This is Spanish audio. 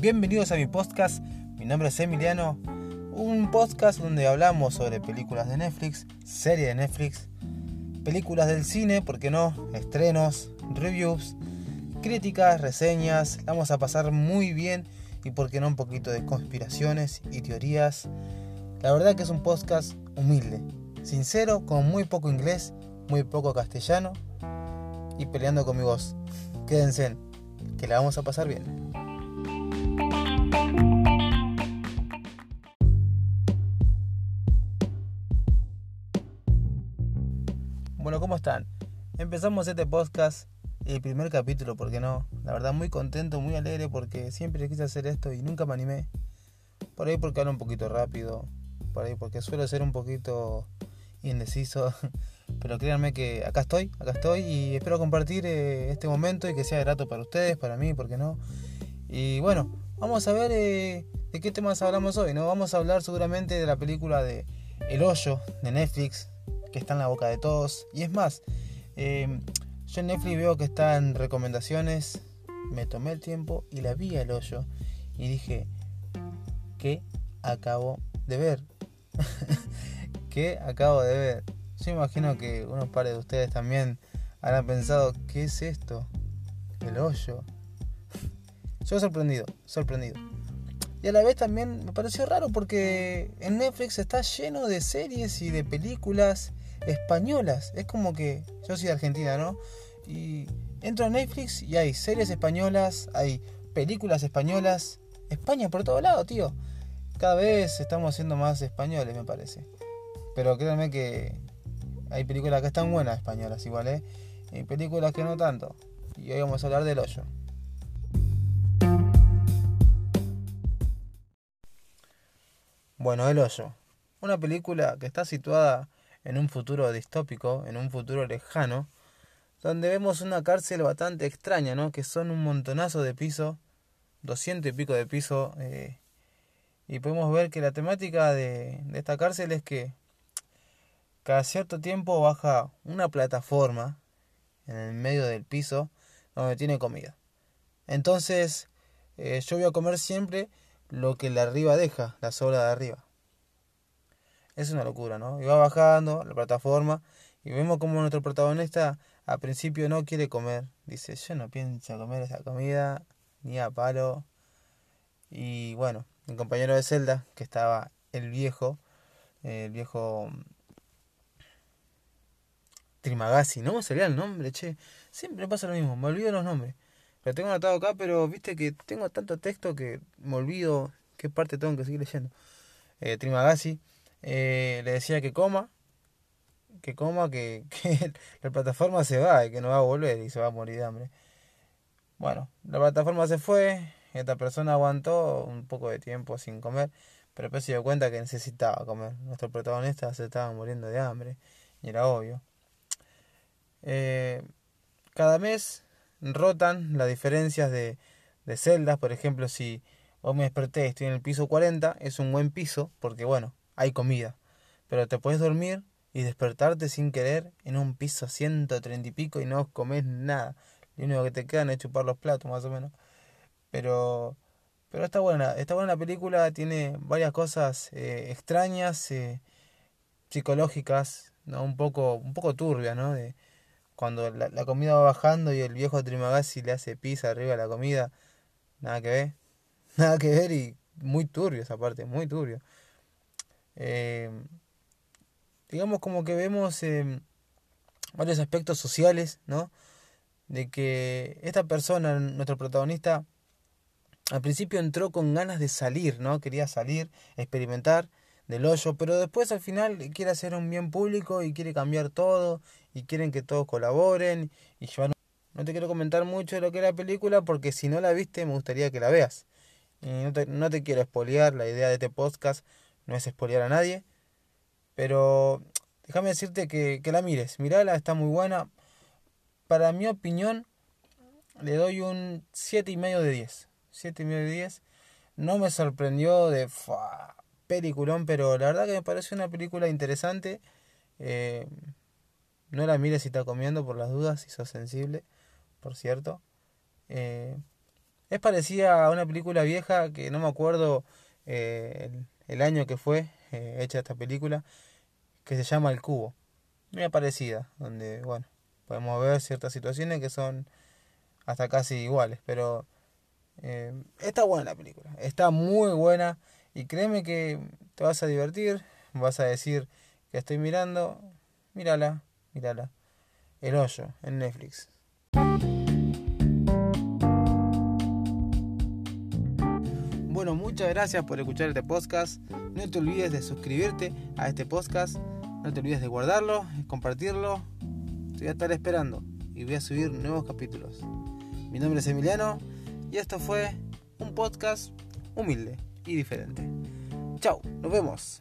Bienvenidos a mi podcast, mi nombre es Emiliano, un podcast donde hablamos sobre películas de Netflix, series de Netflix, películas del cine, ¿por qué no? Estrenos, reviews, críticas, reseñas, vamos a pasar muy bien y por qué no un poquito de conspiraciones y teorías. La verdad que es un podcast humilde, sincero, con muy poco inglés, muy poco castellano y peleando con mi voz. Quédense, que la vamos a pasar bien. Bueno, ¿cómo están? Empezamos este podcast, el primer capítulo, ¿por qué no? La verdad muy contento, muy alegre porque siempre quise hacer esto y nunca me animé. Por ahí porque hablo un poquito rápido, por ahí porque suelo ser un poquito indeciso. Pero créanme que acá estoy, acá estoy y espero compartir eh, este momento y que sea grato para ustedes, para mí, ¿por qué no? Y bueno, vamos a ver eh, de qué temas hablamos hoy, ¿no? Vamos a hablar seguramente de la película de El Hoyo de Netflix, que está en la boca de todos. Y es más, eh, yo en Netflix veo que está en recomendaciones, me tomé el tiempo y la vi al hoyo y dije, ¿qué acabo de ver? ¿Qué acabo de ver? Yo imagino que unos pares de ustedes también habrán pensado, ¿qué es esto? El hoyo. Sorprendido, sorprendido. Y a la vez también me pareció raro porque en Netflix está lleno de series y de películas españolas. Es como que yo soy de Argentina, ¿no? Y entro a Netflix y hay series españolas, hay películas españolas. España por todo lado, tío. Cada vez estamos siendo más españoles, me parece. Pero créanme que hay películas que están buenas españolas igual, ¿eh? Y películas que no tanto. Y hoy vamos a hablar del hoyo. Bueno, El Hoyo. Una película que está situada en un futuro distópico, en un futuro lejano, donde vemos una cárcel bastante extraña, ¿no? Que son un montonazo de piso, doscientos y pico de piso, eh, y podemos ver que la temática de, de esta cárcel es que cada cierto tiempo baja una plataforma en el medio del piso donde tiene comida. Entonces, eh, yo voy a comer siempre lo que la arriba deja, la sobra de arriba. Es una locura, ¿no? Y va bajando la plataforma y vemos como nuestro protagonista al principio no quiere comer. Dice, yo no pienso comer esa comida, ni a palo. Y bueno, el compañero de celda, que estaba el viejo, el viejo Trimagasi, no me salía el nombre, che. Siempre pasa lo mismo, me olvido los nombres. Lo tengo anotado acá, pero viste que tengo tanto texto que me olvido qué parte tengo que seguir leyendo. Eh, Trimagasi eh, le decía que coma, que coma, que, que la plataforma se va y que no va a volver y se va a morir de hambre. Bueno, la plataforma se fue, esta persona aguantó un poco de tiempo sin comer, pero después se dio cuenta que necesitaba comer. Nuestro protagonista se estaba muriendo de hambre y era obvio. Eh, cada mes rotan las diferencias de, de celdas, por ejemplo, si hoy me desperté, estoy en el piso 40, es un buen piso porque bueno, hay comida. Pero te puedes dormir y despertarte sin querer en un piso 130 y pico y no comes nada. Lo único que te quedan es chupar los platos, más o menos. Pero, pero está buena. Está buena la película, tiene varias cosas eh, extrañas, eh, psicológicas, ¿no? un, poco, un poco turbias, ¿no? De, cuando la, la, comida va bajando y el viejo Trimagasi le hace pizza arriba a la comida, nada que ver. Nada que ver y muy turbio esa parte, muy turbio. Eh, digamos como que vemos eh, varios aspectos sociales, ¿no? De que esta persona, nuestro protagonista, al principio entró con ganas de salir, ¿no? Quería salir, experimentar del hoyo, pero después al final quiere hacer un bien público y quiere cambiar todo y quieren que todos colaboren y yo no, te quiero comentar mucho de lo que es la película porque si no la viste me gustaría que la veas. Y no te, no te quiero espolear, la idea de este podcast no es espolear a nadie, pero déjame decirte que, que la mires, mirala, está muy buena. Para mi opinión, le doy un 7,5 de 10. 7,5 de 10. No me sorprendió de peliculón, pero la verdad que me parece una película interesante. Eh, no la mires si está comiendo por las dudas, si sos sensible, por cierto. Eh, Es parecida a una película vieja que no me acuerdo eh, el, año que fue eh, hecha esta película, que se llama El Cubo. Muy parecida, donde, bueno, podemos ver ciertas situaciones que son hasta casi iguales, pero está buena la película, está muy buena y créeme que te vas a divertir, vas a decir que estoy mirando, mírala, mírala. El hoyo en Netflix. Bueno, muchas gracias por escuchar este podcast. No te olvides de suscribirte a este podcast. No te olvides de guardarlo, compartirlo. Te voy a estar esperando y voy a subir nuevos capítulos. Mi nombre es Emiliano y esto fue un podcast humilde y diferente. Chao, nos vemos.